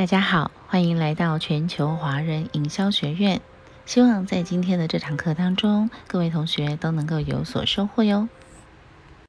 大家好欢迎来到全球华人营销学院。希望在今天的这堂课当中各位同学都能够有所收获哟。